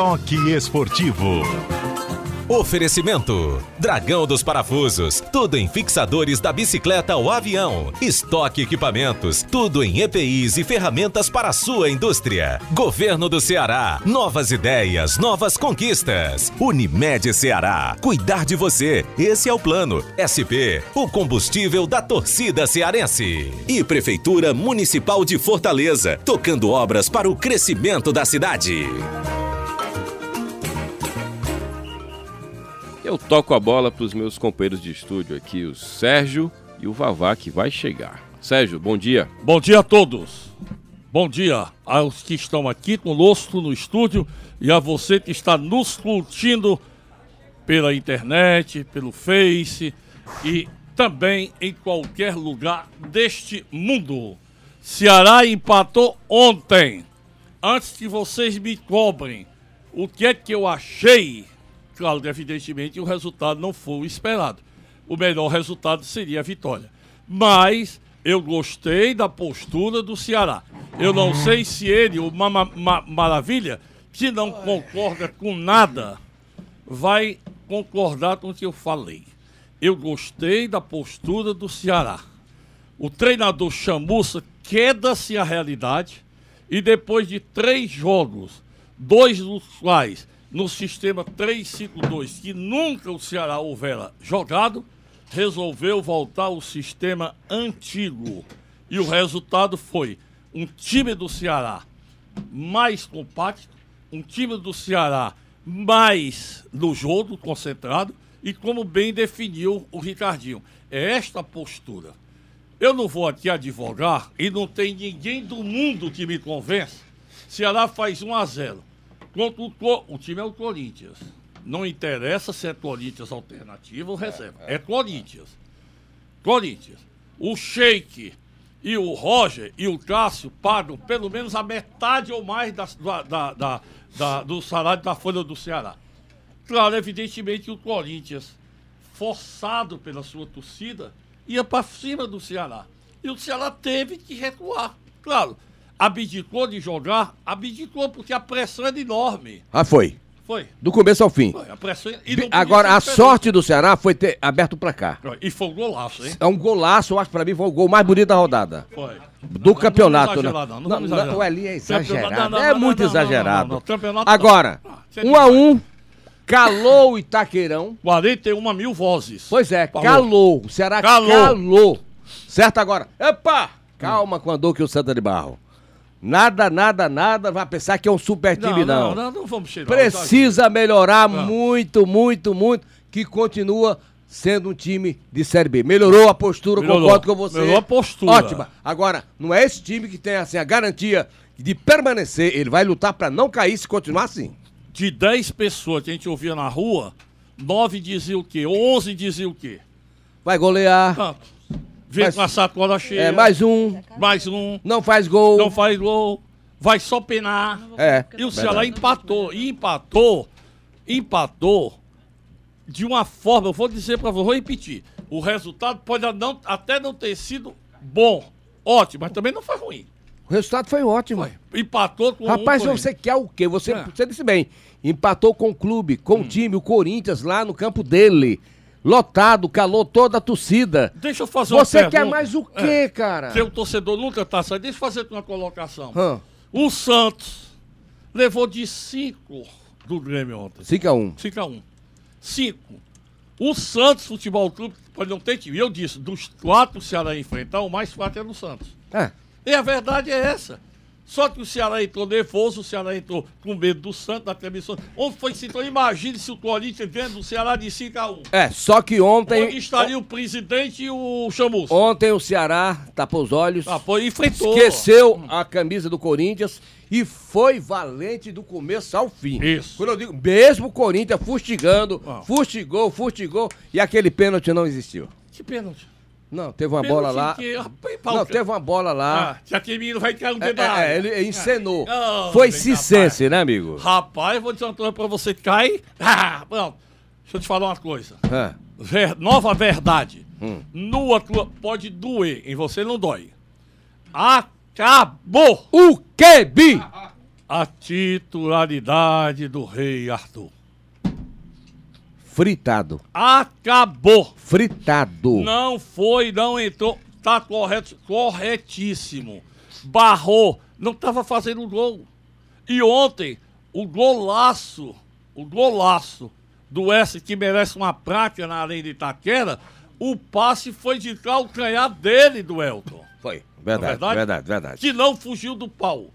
Toque Esportivo. Oferecimento: Dragão dos Parafusos, tudo em fixadores da bicicleta ao avião. Estoque equipamentos, tudo em EPIs e ferramentas para a sua indústria. Governo do Ceará, novas ideias, novas conquistas. Unimed Ceará, cuidar de você, esse é o plano. SP, o combustível da torcida cearense. E Prefeitura Municipal de Fortaleza, tocando obras para o crescimento da cidade. Eu toco a bola para os meus companheiros de estúdio aqui, o Sérgio e o Vavá, que vai chegar. Sérgio, bom dia. Bom dia a todos. Bom dia aos que estão aqui conosco no estúdio e a você que está nos curtindo pela internet, pelo Face e também em qualquer lugar deste mundo. Ceará empatou ontem. Antes que vocês me cobrem o que é que eu achei Claro evidentemente, o resultado não foi o esperado. O melhor resultado seria a vitória. Mas eu gostei da postura do Ceará. Eu não sei se ele, o Mama, Ma, Maravilha, que não concorda com nada, vai concordar com o que eu falei. Eu gostei da postura do Ceará. O treinador Chamuça queda-se a realidade e depois de três jogos, dois dos quais no sistema 352, que nunca o Ceará houvera jogado, resolveu voltar ao sistema antigo. E o resultado foi um time do Ceará mais compacto, um time do Ceará mais no jogo, concentrado, e como bem definiu o Ricardinho. É esta postura. Eu não vou aqui advogar e não tem ninguém do mundo que me convence. Ceará faz 1 a 0 Contra o, o time é o Corinthians. Não interessa se é Corinthians alternativo ou reserva. É, é, é Corinthians. Corinthians. O Sheik e o Roger e o Cássio pagam pelo menos a metade ou mais da, da, da, da do salário da Folha do Ceará. Claro, evidentemente o Corinthians, forçado pela sua torcida, ia para cima do Ceará. E o Ceará teve que recuar. Claro, abdicou de jogar, abdicou porque a pressão é enorme. Ah, foi. Foi. Do começo ao fim. Foi, a pressão, Agora, a sorte do Ceará foi ter aberto pra cá. E foi um golaço, hein? É um golaço, eu acho pra mim foi o gol mais bonito da rodada. Foi. Do não, campeonato, não, né? Não, não, não, não, o Eli é exagerado. é muito exagerado. Agora, um a um, calou o Itaqueirão. 41 mil vozes. Pois é, Falou. calou. O Ceará calou. calou. Certo agora? Epa! Calma com a dor que o Santa de Barro. Nada, nada, nada, vai pensar que é um super time, não. Não, não, não, vamos chegar. Precisa melhorar muito, muito, muito, que continua sendo um time de Série B. Melhorou a postura, Melhorou. concordo com você. Melhorou a postura. Ótima. Agora, não é esse time que tem assim, a garantia de permanecer, ele vai lutar para não cair se continuar assim. De 10 pessoas que a gente ouvia na rua, 9 diziam o quê? 11 diziam o quê? Vai golear. Vem mais, com a sacola cheia. É, mais um. Mais um. Não faz gol. Não faz gol. Vai só penar. É. E o Ceará empatou. E empatou. Empatou de uma forma, eu vou dizer para você, vou repetir. O resultado pode não, até não ter sido bom, ótimo, mas também não foi ruim. O resultado foi ótimo. Foi. Empatou com Rapaz, um você quer o quê? Você, é. você disse bem. Empatou com o clube, com hum. o time, o Corinthians, lá no campo dele lotado, calou toda a torcida. Deixa eu fazer Você uma Você quer mais o quê, é, cara? Seu torcedor nunca tá saindo. Deixa eu fazer uma colocação. Hum. O Santos levou de 5 do Grêmio ontem. 5 a 1 um. 5 a 1 um. 5. O Santos Futebol Clube pode não ter time. Eu disse, dos quatro o Ceará enfrentar, o mais forte é do Santos. É. E a verdade é essa. Só que o Ceará entrou nervoso, o Ceará entrou com medo do Santos, da transmissão. Onde foi se então imagine se o Corinthians vendo o Ceará de 5 a 1 É, só que ontem. Onde estaria o presidente e o Chamus? Ontem o Ceará tapou os olhos. Tapou e enfrentou. Esqueceu a camisa do Corinthians e foi valente do começo ao fim. Isso. Quando eu digo, mesmo o Corinthians fustigando, ah. fustigou, fustigou, e aquele pênalti não existiu. Que pênalti? Não, teve uma bola lá. Que... Não, teve uma bola lá. Ah, já que menino vai cair um dedo é, é, ele encenou. Oh, Foi cicense, né, amigo? Rapaz, vou dizer uma coisa pra você que cai. Ah, pronto. Deixa eu te falar uma coisa. É. Ver... Nova verdade. Hum. Nua tua pode doer, em você não dói. Acabou! O que, Bi? a titularidade do rei Arthur. Fritado. Acabou. Fritado. Não foi, não entrou. Tá correto, corretíssimo. Barrou. Não estava fazendo gol. E ontem, o golaço, o golaço do S que merece uma prática na Arena de Itaquera, o passe foi de calcanhar dele, do Elton. Foi. Verdade, é verdade, verdade, verdade. Que não fugiu do pau.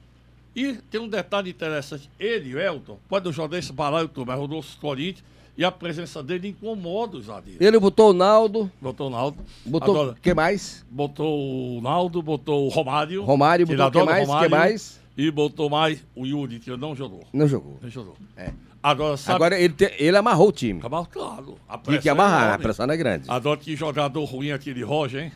E tem um detalhe interessante. Ele, o Elton, pode jogar esse balaio tudo, mas rodou os Corinthians e a presença dele incomoda os zagueiros. Ele botou o Naldo. Botou o Naldo. Botou o que mais? Botou o Naldo, botou o Romário. Romário, botou o que mais? Romário, que mais? E botou mais o Yuri, que não jogou. Não jogou. Não jogou. É. Agora, sabe... Agora ele, te... ele amarrou o time. Amarrou, claro. A Tinha que amarrar, é a pressão é grande. Agora que jogador ruim aquele Roger, hein?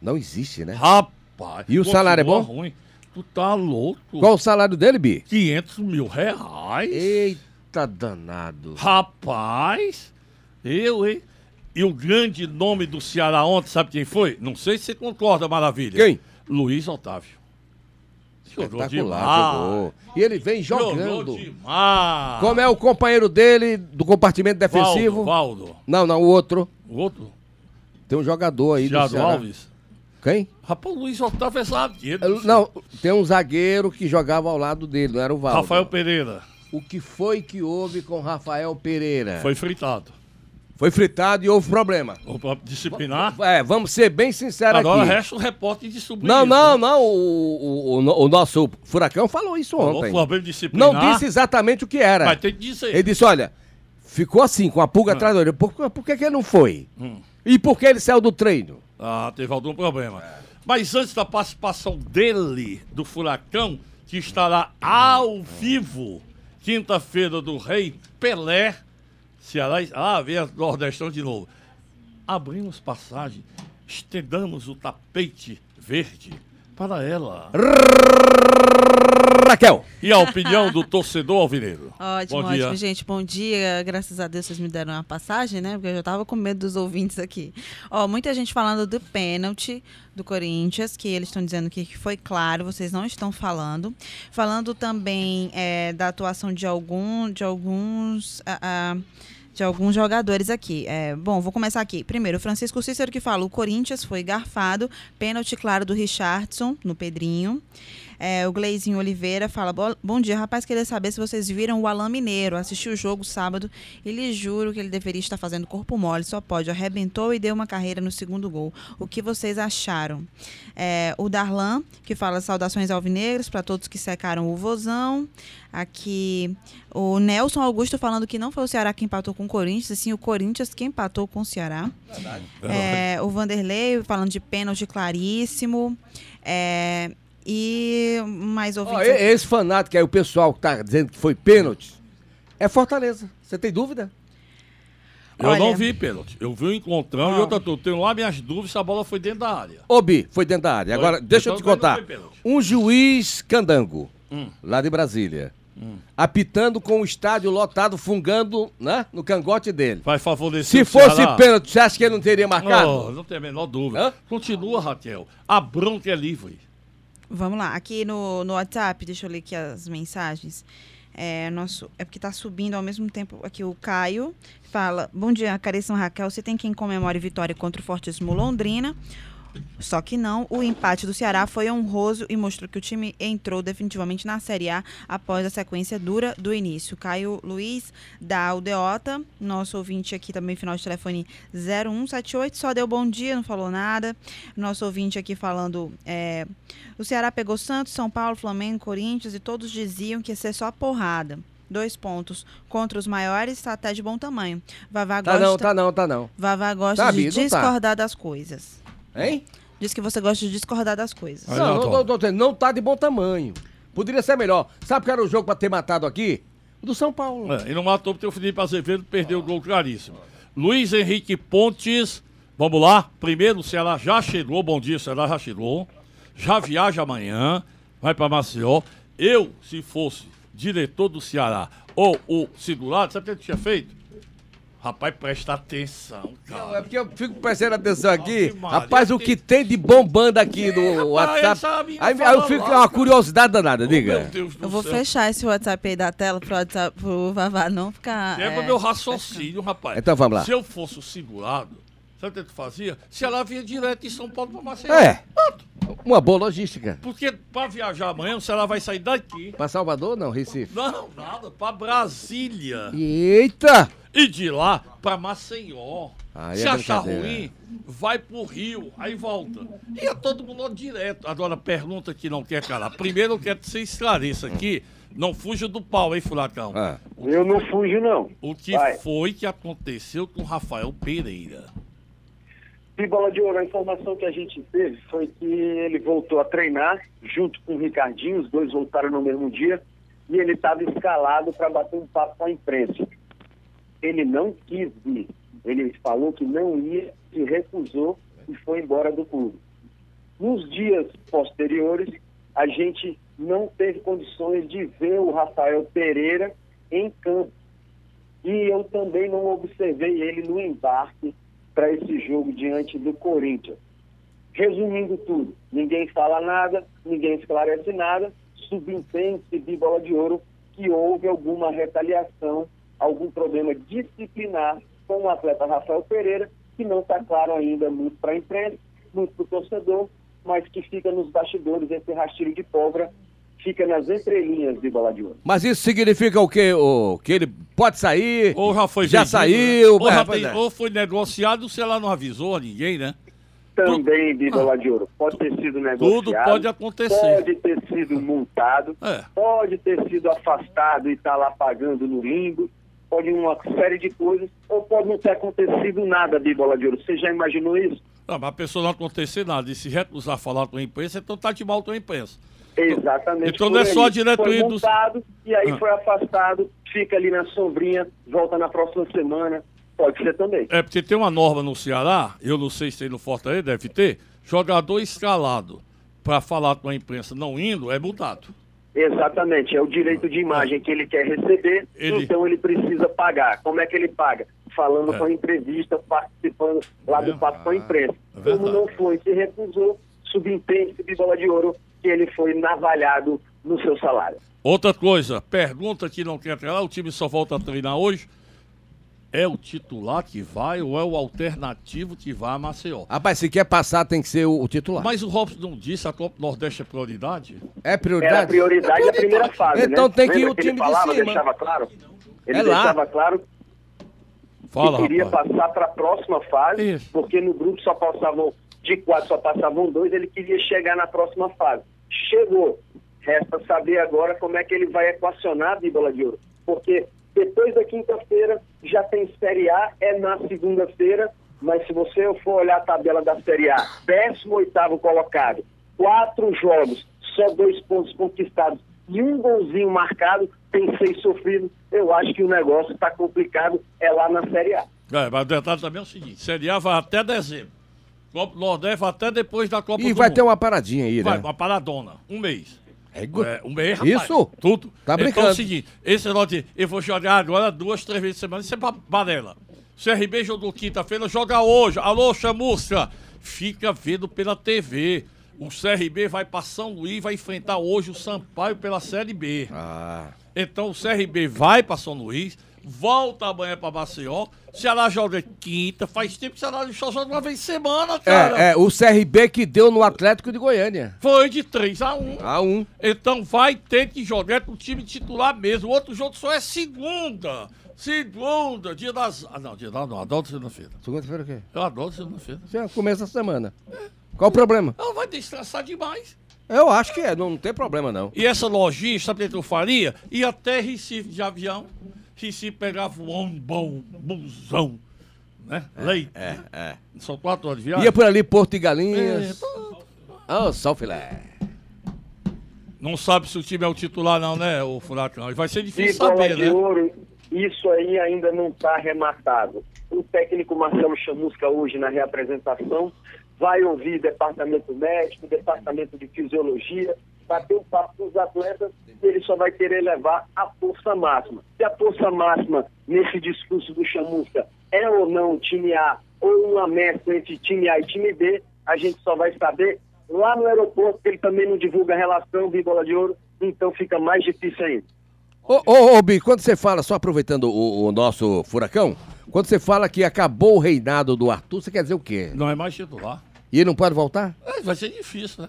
Não existe, né? Rapaz. E o salário é bom? Ruim. Tu tá louco. Qual o salário dele, Bi? 500 mil reais. Eita danado. Rapaz, eu, hein? E o grande nome do Ceará ontem, sabe quem foi? Não sei se você concorda, Maravilha. Quem? Luiz Otávio. Jogou demais. Jogou. E ele vem jogando. Jogou Como é o companheiro dele do compartimento defensivo? Valdo. Valdo. Não, não, o outro. O outro? Tem um jogador aí Thiago do Ceará. Alves. Quem? Rapaz, o Luiz Otávio é zagueiro. Não, tem um zagueiro que jogava ao lado dele, não era o Valdo. Rafael Pereira. O que foi que houve com Rafael Pereira? Foi fritado. Foi fritado e houve problema. Disciplinar? É, vamos ser bem sinceros aqui. Agora resta o repórter de subir Não, não, né? não. O, o, o, nosso furacão falou isso falou ontem. Problema disciplinar. Não disse exatamente o que era. Mas tem que dizer. Ele disse, olha, ficou assim, com a pulga hum. atrás da orelha. Por, por que, que ele não foi? Hum. E por que ele saiu do treino? Ah, teve algum problema. Mas antes da participação dele, do furacão, que estará ao vivo, quinta-feira do Rei Pelé Ceará. Ah, veio a Nordestão de novo. Abrimos passagem, estendamos o tapete verde para ela. Raquel. E a opinião do torcedor alvineiro? Ótimo, bom ótimo, dia. gente. Bom dia. Graças a Deus vocês me deram uma passagem, né? Porque eu já tava com medo dos ouvintes aqui. Ó, muita gente falando do pênalti do Corinthians, que eles estão dizendo que foi claro, vocês não estão falando. Falando também é, da atuação de algum, de alguns. Uh, uh, de alguns jogadores aqui. É, bom, vou começar aqui. Primeiro, Francisco Cícero que fala: o Corinthians foi garfado, pênalti claro do Richardson no Pedrinho. É, o Gleizinho Oliveira fala: Bom dia, rapaz. Queria saber se vocês viram o Alain Mineiro. Assisti o jogo sábado e lhe juro que ele deveria estar fazendo corpo mole. Só pode. Arrebentou e deu uma carreira no segundo gol. O que vocês acharam? É, o Darlan, que fala saudações alvinegras para todos que secaram o vozão. Aqui o Nelson Augusto falando que não foi o Ceará que empatou com o Corinthians, sim o Corinthians que empatou com o Ceará. É, o Vanderlei falando de pênalti claríssimo. É, e mais ouvintes. Oh, esse fanático aí, o pessoal que tá dizendo que foi pênalti, é Fortaleza. Você tem dúvida? Eu Olha... não vi pênalti. Eu vi o encontrão ah. e outra, eu tenho lá minhas dúvidas se a bola foi dentro da área. Ô, Bi, foi dentro da área. Foi. Agora, deixa então, eu te contar. Um juiz candango, hum. lá de Brasília, hum. apitando com o estádio lotado, fungando né, no cangote dele. Vai favorecer Se fosse pênalti, você acha que ele não teria marcado? Oh, não tem a menor dúvida. Hã? Continua, Raquel. A bronca é livre. Vamos lá, aqui no, no WhatsApp, deixa eu ler aqui as mensagens. É, nosso, é porque está subindo ao mesmo tempo aqui o Caio. Fala, bom dia, Careção Raquel. Você tem quem comemore vitória contra o Fortíssimo Londrina. Só que não, o empate do Ceará foi honroso e mostrou que o time entrou definitivamente na Série A após a sequência dura do início. Caio Luiz, da Aldeota, nosso ouvinte aqui também, final de telefone 0178, só deu bom dia, não falou nada. Nosso ouvinte aqui falando, é, o Ceará pegou Santos, São Paulo, Flamengo, Corinthians e todos diziam que ia ser só porrada dois pontos. Contra os maiores, está até de bom tamanho. Vavá tá gosta, não, tá não, tá não. Vavá gosta tá, de tá. discordar tá. das coisas. Hein? Diz que você gosta de discordar das coisas. Não, não, não, não, não tá de bom tamanho. Poderia ser melhor. Sabe que era o jogo pra ter matado aqui? O do São Paulo. É, e não matou porque o Felipe Azevedo perdeu o gol claríssimo. Luiz Henrique Pontes, vamos lá. Primeiro, o Ceará já chegou. Bom dia, o Ceará já chegou. Já viaja amanhã, vai para Maceió. Eu, se fosse diretor do Ceará ou o Sidulado, sabe o que eu tinha feito? Rapaz, presta atenção, cara. Não, é porque eu fico prestando atenção aqui. Rapaz, o que tem de bombando aqui no é, WhatsApp. Aí, aí eu fico com uma curiosidade danada, diga. eu vou céu. fechar esse WhatsApp aí da tela pro, WhatsApp, pro Vavá não ficar. Quebra é, meu raciocínio, rapaz. Então vamos lá. Se eu fosse o segurado, sabe o que tu fazia? Se ela vinha direto de São Paulo pra Maceió. É. Uma boa logística. Porque pra viajar amanhã, se ela vai sair daqui. Pra Salvador, não, Recife? Não, nada. Pra Brasília. Eita! E de lá para Maceió. Ah, Se é achar ruim, vai pro Rio, aí volta. E é todo mundo direto. Agora, pergunta que não quer calar. Primeiro, eu quero que você esclareça aqui. Não fuja do pau, hein, Furacão? Ah. Eu não fujo, não. O que vai. foi que aconteceu com Rafael Pereira? E bola de ouro, a informação que a gente teve foi que ele voltou a treinar junto com o Ricardinho, os dois voltaram no mesmo dia, e ele estava escalado para bater um papo com a imprensa ele não quis vir. Ele falou que não ia, se recusou e foi embora do clube. Nos dias posteriores, a gente não teve condições de ver o Rafael Pereira em campo. E eu também não observei ele no embarque para esse jogo diante do Corinthians. Resumindo tudo, ninguém fala nada, ninguém esclarece nada, subentende-se de bola de ouro que houve alguma retaliação algum problema disciplinar com o atleta Rafael Pereira, que não está claro ainda muito para a imprensa, muito para o torcedor, mas que fica nos bastidores, esse rastilho de pólvora fica nas entrelinhas de bola de ouro. Mas isso significa o quê? O, que ele pode sair? Ou já foi Já vendido, saiu? Né? Ou, é, tem, é. ou, foi negociado, se ela não avisou a ninguém, né? Também de bola de ouro. Pode ter sido negociado. Tudo pode acontecer. Pode ter sido multado. É. Pode ter sido afastado e estar tá lá pagando no limbo pode uma série de coisas, ou pode não ter acontecido nada de bola de ouro. Você já imaginou isso? Não, mas a pessoa não acontecer nada e se recusar a falar com a imprensa, então tá de mal com a imprensa. Exatamente. Então não é só a diretoria do... e aí ah. foi afastado, fica ali na sombrinha, volta na próxima semana. Pode ser também. É porque tem uma norma no Ceará, eu não sei se tem no Fortaleza, deve ter, jogador escalado para falar com a imprensa não indo, é multado. Exatamente, é o direito de imagem que ele quer receber, ele... então ele precisa pagar. Como é que ele paga? Falando é. com a entrevista, participando lá do papo com a imprensa. É Como não foi, se recusou, subentende-se de bola de ouro que ele foi navalhado no seu salário. Outra coisa, pergunta que não quer treinar, o time só volta a treinar hoje. É o titular que vai ou é o alternativo que vai a Maceió? Rapaz, se quer passar, tem que ser o, o titular. Mas o Robson não disse a Copa Nordeste é prioridade? É prioridade? Era prioridade, é a primeira fase, Então né? tem que ir o time falava, de cima. deixava claro? Ele é deixava claro Fala, que queria rapaz. passar para a próxima fase, Isso. porque no grupo só passavam, de quatro só passavam dois, ele queria chegar na próxima fase. Chegou. Resta saber agora como é que ele vai equacionar a bola de ouro. Porque depois da quinta-feira já tem Série A, é na segunda-feira, mas se você for olhar a tabela da Série A, 18 colocado, quatro jogos, só dois pontos conquistados e um golzinho marcado, tem seis sofridos, eu acho que o negócio está complicado, é lá na Série A. É, mas o detalhe também é o seguinte, Série A vai até dezembro. Copa do Nordeste vai até depois da Copa e do vai Mundo. ter uma paradinha aí, né? Vai, uma paradona, um mês. É, é um mês, rapaz. Isso? Tudo. Tá brincando. Então é o seguinte, esse negócio eu vou jogar agora duas, três vezes por semana, isso é balela. CRB jogou quinta-feira, joga hoje. Alô, chamusca. Fica vendo pela TV. O CRB vai para São Luís, vai enfrentar hoje o Sampaio pela Série B. Ah. Então o CRB vai para São Luís, volta amanhã para Maceió. Ceará joga quinta, faz tempo que o Ceará só joga uma vez semana, cara. É, é, o CRB que deu no Atlético de Goiânia. Foi de 3 a 1 A 1 Então vai ter que jogar com o time titular mesmo. O outro jogo só é segunda. Segunda, dia das. Ah, não, dia das. Não, adoro segunda-feira. Segunda-feira o quê? Eu adoro segunda-feira. Já começa a semana. É. Qual o problema? Ela vai destraçar demais. Eu acho que é, não, não tem problema não. E essa lojinha, sabe o que eu faria? Ia até Recife de avião Recife pegava um bom busão, né? É, Leite. É, é. São quatro horas de viagem. Ia por ali, Porto e Galinhas. É, oh, só filé. Não sabe se o time é o titular não, né, o Furacão? Vai ser difícil e saber, né? Ouro, isso aí ainda não está rematado. O técnico Marcelo Chamusca hoje na reapresentação vai ouvir departamento médico, departamento de fisiologia, bater um papo com os atletas, ele só vai querer levar a força máxima. Se a força máxima, nesse discurso do Chamusca, é ou não time A, ou uma mescla entre time A e time B, a gente só vai saber lá no aeroporto, ele também não divulga a relação de bola de ouro, então fica mais difícil ainda. Ô, ô, ô Bi, quando você fala, só aproveitando o, o, nosso furacão, quando você fala que acabou o reinado do Arthur, você quer dizer o quê? Não é mais titular. E ele não pode voltar? É, vai ser difícil, né?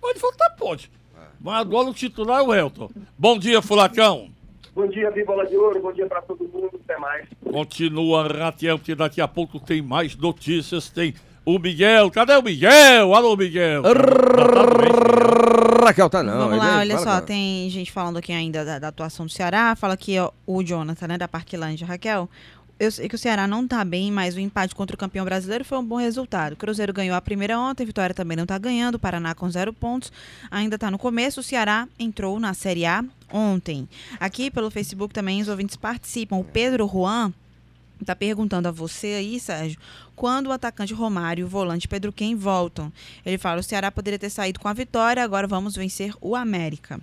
Pode voltar, pode. Mas agora o titular é o Elton. Bom dia, furacão. Bom dia, Bola de Ouro. Bom dia para todo mundo. Até mais. Continua rateando, porque daqui a pouco tem mais notícias. Tem o Miguel. Cadê o Miguel? Alô, Miguel. Raquel tá não. Vamos lá, olha só, tem gente falando aqui ainda da, atuação do Ceará. Fala aqui ó, o Jonathan, né, da Parquilândia. Raquel, eu sei que o Ceará não está bem, mas o empate contra o campeão brasileiro foi um bom resultado. O Cruzeiro ganhou a primeira ontem, Vitória também não está ganhando, o Paraná com zero pontos. Ainda está no começo, o Ceará entrou na Série A ontem. Aqui pelo Facebook também os ouvintes participam. O Pedro Juan está perguntando a você aí, Sérgio, quando o atacante Romário e o volante Pedro Quem voltam. Ele fala: o Ceará poderia ter saído com a vitória, agora vamos vencer o América.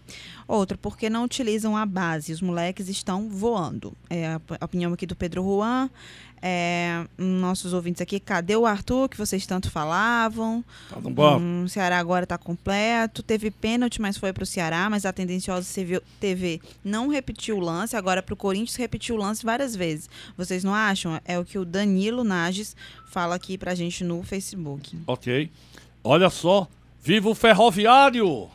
Outra, porque não utilizam a base? Os moleques estão voando. É a opinião aqui do Pedro Juan. É, nossos ouvintes aqui, cadê o Arthur que vocês tanto falavam? Tá bom. Hum, o Ceará agora está completo. Teve pênalti, mas foi para o Ceará. Mas a tendenciosa TV não repetiu o lance. Agora para o Corinthians repetiu o lance várias vezes. Vocês não acham? É o que o Danilo Nages fala aqui pra gente no Facebook. Ok. Olha só, viva o Ferroviário!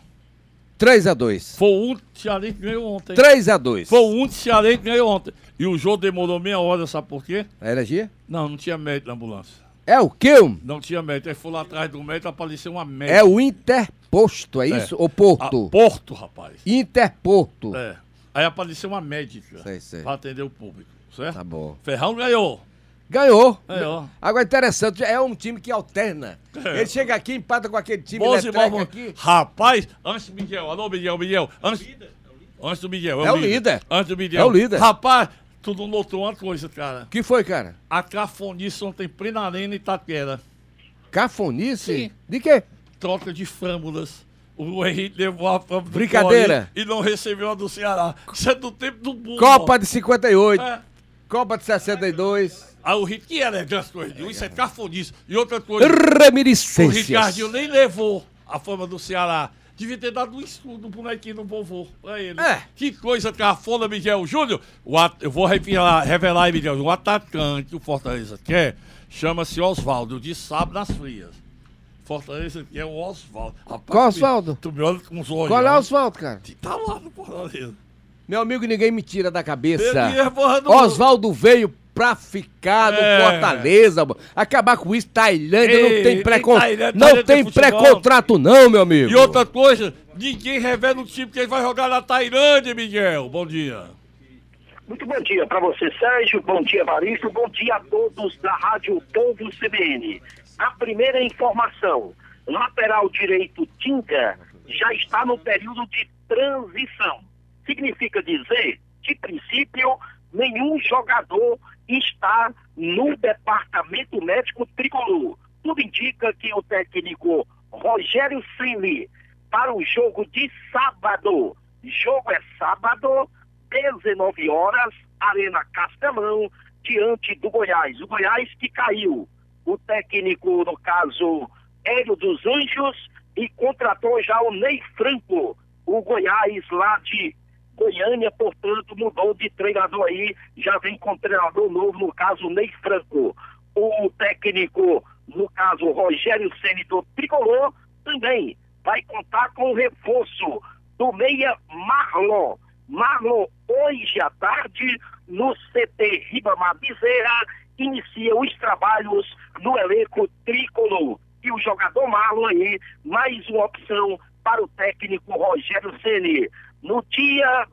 3x2. Foi o único Cearense que ganhou ontem. 3x2. Foi o único Cearense que ganhou ontem. E o jogo demorou meia hora, sabe por quê? A energia? Não, não tinha médico na ambulância. É o quê? Não tinha médico. Aí foi lá atrás do médico apareceu uma médica. É o Interposto, é, é. isso? O Porto? A Porto, rapaz. Interporto. É. Aí apareceu uma médica. Sei, sei. Pra atender o público, certo? Tá bom. Ferrão ganhou. Ganhou. Ganhou. Agora interessante, é um time que alterna. É. Ele chega aqui, empata com aquele time Bons aqui. Rapaz, antes do Miguel, alô Miguel, Miguel. Antes, antes do Miguel. É, é o líder. líder. Antes do Miguel. É o líder. Rapaz, tu não notou uma coisa, cara. que foi, cara? A cafonice ontem plena arena Itaquera. Cafonice? Sim. De quê? Troca de frâmbulas. O Henrique levou a fama Brincadeira. e não recebeu a do Ceará. Isso é do tempo do burro. Copa de 58. É. Copa de 62. Ah, o Rick, que elegância do Edil, isso é cafonice. E outra coisa, Reminiscências. o Ricardinho nem levou a fama do Ceará. Devia ter dado um estudo pro bonequinho do vovô pra ele. É. Que coisa cafona, Miguel Júnior. At... Eu vou revelar, revelar aí, Miguel. O atacante do Fortaleza quer, chama-se Oswaldo, de sábado nas frias. Fortaleza que é o Oswaldo. Qual Oswaldo? Tu me olha com os olhos. Qual é o Oswaldo, cara? Tá lá no Fortaleza. Meu amigo, ninguém me tira da cabeça. É Oswaldo veio pra ficar no é. Fortaleza, acabar com isso, Tailândia Ei, não tem precontrato. Não tem pré-contrato, não, meu amigo. E outra coisa, ninguém revela o time que ele vai jogar na Tailândia, Miguel. Bom dia. Muito bom dia para você, Sérgio. Bom dia, Varisto. Bom dia a todos da Rádio Povo CBN. A primeira informação: lateral direito Tinga já está no período de transição. Significa dizer, de princípio, nenhum jogador está no departamento médico tricolor. Tudo indica que o técnico Rogério Ceni para o jogo de sábado. Jogo é sábado, 19 horas, Arena Castelão, diante do Goiás. O Goiás que caiu. O técnico, no caso, Hélio dos Anjos, e contratou já o Ney Franco, o Goiás lá de Goiânia, portanto, mudou de treinador aí, já vem com treinador novo, no caso, Ney Franco. O técnico, no caso, Rogério Ceni do Tricolor, também vai contar com o reforço do meia Marlon. Marlon, hoje à tarde, no CT Ribamar Bezerra, inicia os trabalhos no elenco tricolor. E o jogador Marlon aí, mais uma opção para o técnico Rogério Ceni no dia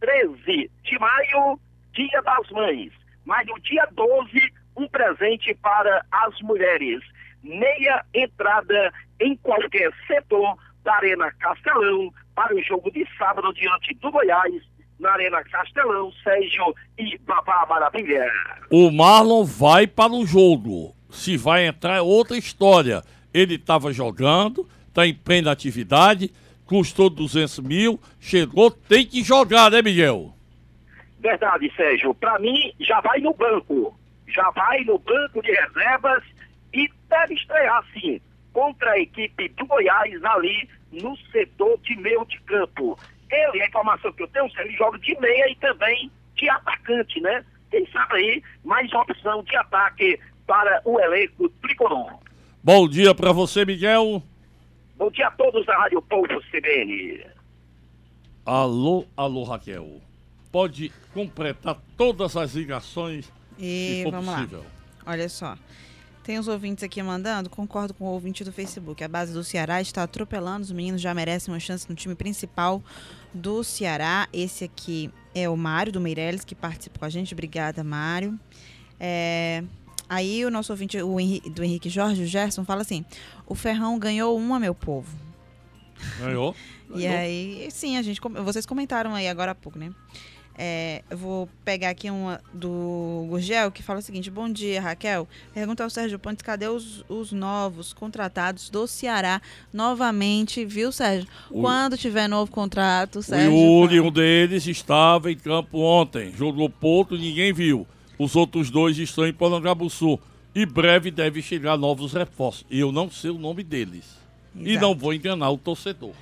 13 de maio, Dia das Mães. Mas no dia 12, um presente para as mulheres. Meia entrada em qualquer setor da Arena Castelão para o jogo de sábado diante do Goiás, na Arena Castelão, Sérgio e Babá Maravilha. O Marlon vai para o jogo. Se vai entrar é outra história. Ele estava jogando, está em plena atividade custou 200 mil, chegou, tem que jogar, né, Miguel? Verdade, Sérgio. Para mim, já vai no banco. Já vai no banco de reservas e deve estrear, sim, contra a equipe do Goiás ali no setor de meio de campo. Ele, a informação que eu tenho, ele joga de meia e também de atacante, né? Quem sabe aí, mais opção de ataque para o elenco tricolor. Bom dia para você, Miguel. Bom dia a todos da Rádio Povo CBN. Alô, alô, Raquel. Pode completar todas as ligações e, se for vamos possível. Lá. Olha só. Tem os ouvintes aqui mandando, concordo com o ouvinte do Facebook. A base do Ceará está atropelando, os meninos já merecem uma chance no time principal do Ceará. Esse aqui é o Mário do Meirelles, que participa com a gente. Obrigada, Mário. É, aí o nosso ouvinte o Henrique, do Henrique Jorge, o Gerson, fala assim: o Ferrão ganhou uma, meu povo. Ganhou? e aí, sim, a gente, vocês comentaram aí agora há pouco, né? É, eu vou pegar aqui uma do Gurgel que fala o seguinte: Bom dia, Raquel. Pergunta ao Sérgio Pontes: cadê os, os novos contratados do Ceará novamente, viu, Sérgio? O... Quando tiver novo contrato, Sérgio. O Yuri, um deles, estava em campo ontem. Jogou ponto, ninguém viu. Os outros dois estão em Palangabuçu. E breve deve chegar novos reforços. Eu não sei o nome deles. Exato. E não vou enganar o torcedor.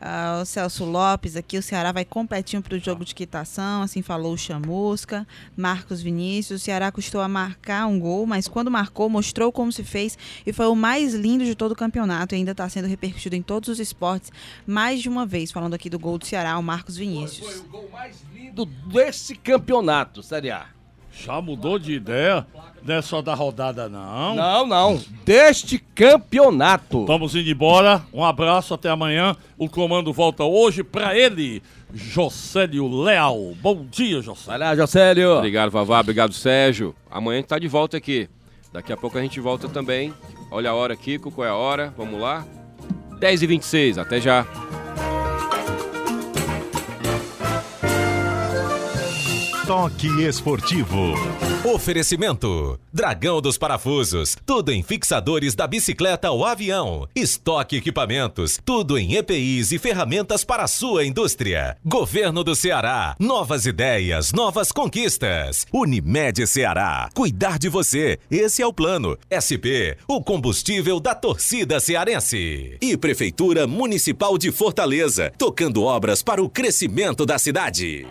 Uh, o Celso Lopes aqui, o Ceará vai completinho para o jogo de quitação, assim falou o Chamusca. Marcos Vinícius, o Ceará custou a marcar um gol, mas quando marcou, mostrou como se fez e foi o mais lindo de todo o campeonato. E ainda está sendo repercutido em todos os esportes mais de uma vez. Falando aqui do gol do Ceará, o Marcos Vinícius. Foi, foi o gol mais lindo desse campeonato, Série A. Já mudou de ideia? Não é só da rodada, não. Não, não. Deste campeonato. Vamos indo embora. Um abraço, até amanhã. O comando volta hoje para ele, Jocélio Leal. Bom dia, Jocélio. Vai lá, Jocélio. Obrigado, Vavá. Obrigado, Sérgio. Amanhã a gente tá de volta aqui. Daqui a pouco a gente volta também. Olha a hora, Kiko. Qual é a hora? Vamos lá. 10h26. Até já. Toque Esportivo. Oferecimento: Dragão dos Parafusos. Tudo em fixadores da bicicleta ao avião. Estoque equipamentos. Tudo em EPIs e ferramentas para a sua indústria. Governo do Ceará. Novas ideias, novas conquistas. Unimed Ceará. Cuidar de você. Esse é o plano. SP, o combustível da torcida cearense. E Prefeitura Municipal de Fortaleza. Tocando obras para o crescimento da cidade.